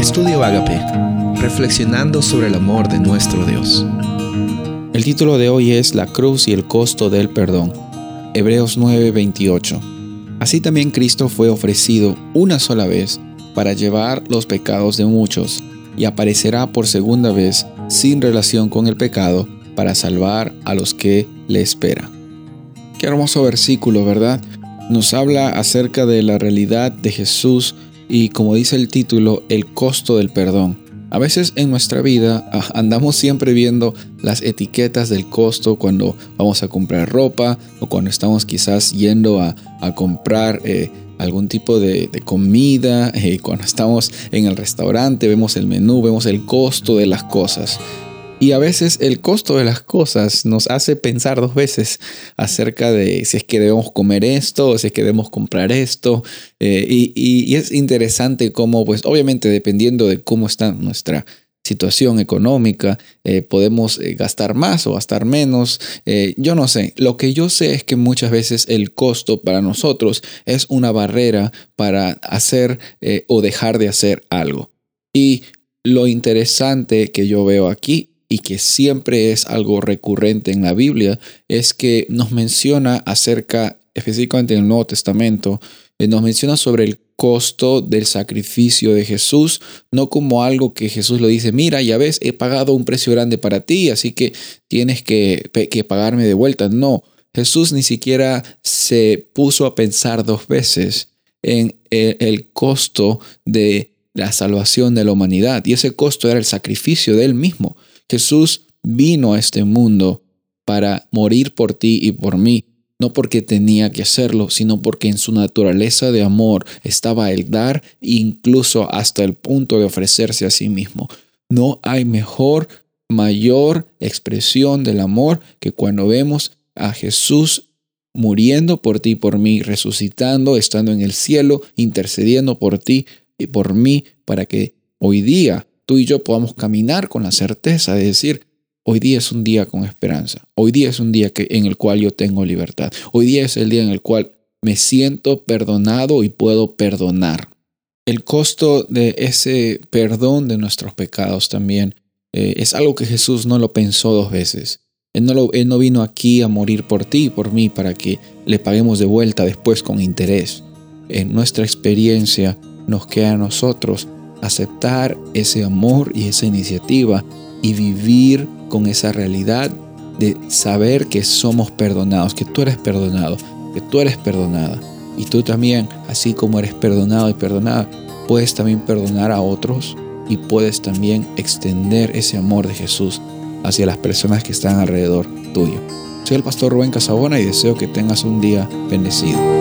Estudio Agape, reflexionando sobre el amor de nuestro Dios. El título de hoy es La cruz y el costo del perdón. Hebreos 9:28. Así también Cristo fue ofrecido una sola vez para llevar los pecados de muchos y aparecerá por segunda vez sin relación con el pecado para salvar a los que le esperan. Qué hermoso versículo, ¿verdad? Nos habla acerca de la realidad de Jesús y como dice el título, el costo del perdón. A veces en nuestra vida ah, andamos siempre viendo las etiquetas del costo cuando vamos a comprar ropa o cuando estamos quizás yendo a, comprar eh, algún tipo de, comida, eh, cuando estamos en el restaurante, vemos el menú, vemos el costo de las cosas. Y a veces el costo de las cosas nos hace pensar dos veces acerca de si es que debemos comer esto si es que debemos comprar esto. Eh, y, es interesante cómo, pues obviamente dependiendo de cómo está nuestra situación económica, eh, podemos eh, gastar más o gastar menos. yo no sé, lo que yo sé es que muchas veces el costo para nosotros es una barrera para hacer o dejar de hacer algo. Y lo interesante que yo veo aquí y que siempre es algo recurrente en la Biblia, es que nos menciona acerca, específicamente en el Nuevo Testamento, eh, nos menciona sobre el costo del sacrificio de Jesús, no como algo que Jesús lo dice, mira, ya ves, he pagado un precio grande para ti, así que tienes que, que pagarme de vuelta. No, Jesús ni siquiera se puso a pensar dos veces en el, el costo de la salvación de la humanidad, y ese costo era el sacrificio de él mismo. Jesús vino a este mundo para morir por ti y por mí, no porque tenía que hacerlo, sino porque en su naturaleza de amor estaba el dar, incluso hasta el punto de ofrecerse a sí mismo. No hay mejor, mayor expresión del amor que cuando vemos a Jesús muriendo por ti y por mí, resucitando, estando en el cielo, intercediendo por ti y por mí, para que hoy día tú y yo podamos caminar con la certeza de decir, hoy día es un día con esperanza, hoy día es un día que, en el cual yo tengo libertad, hoy día es el día en el cual me siento perdonado y puedo perdonar. El costo de ese perdón de nuestros pecados también eh, es algo que Jesús no lo pensó dos veces. Él no, él no vino aquí a morir por ti y por mí para que le paguemos de vuelta después con interés. En nuestra experiencia nos queda a nosotros aceptar ese amor y esa iniciativa y vivir con esa realidad de saber que somos perdonados, que tú eres perdonado, que tú eres perdonada. Y tú también, así como eres perdonado y perdonada, puedes también perdonar a otros y puedes también extender ese amor de Jesús hacia las personas que están alrededor tuyo. Soy el pastor Rubén Casabona y deseo que tengas un día bendecido.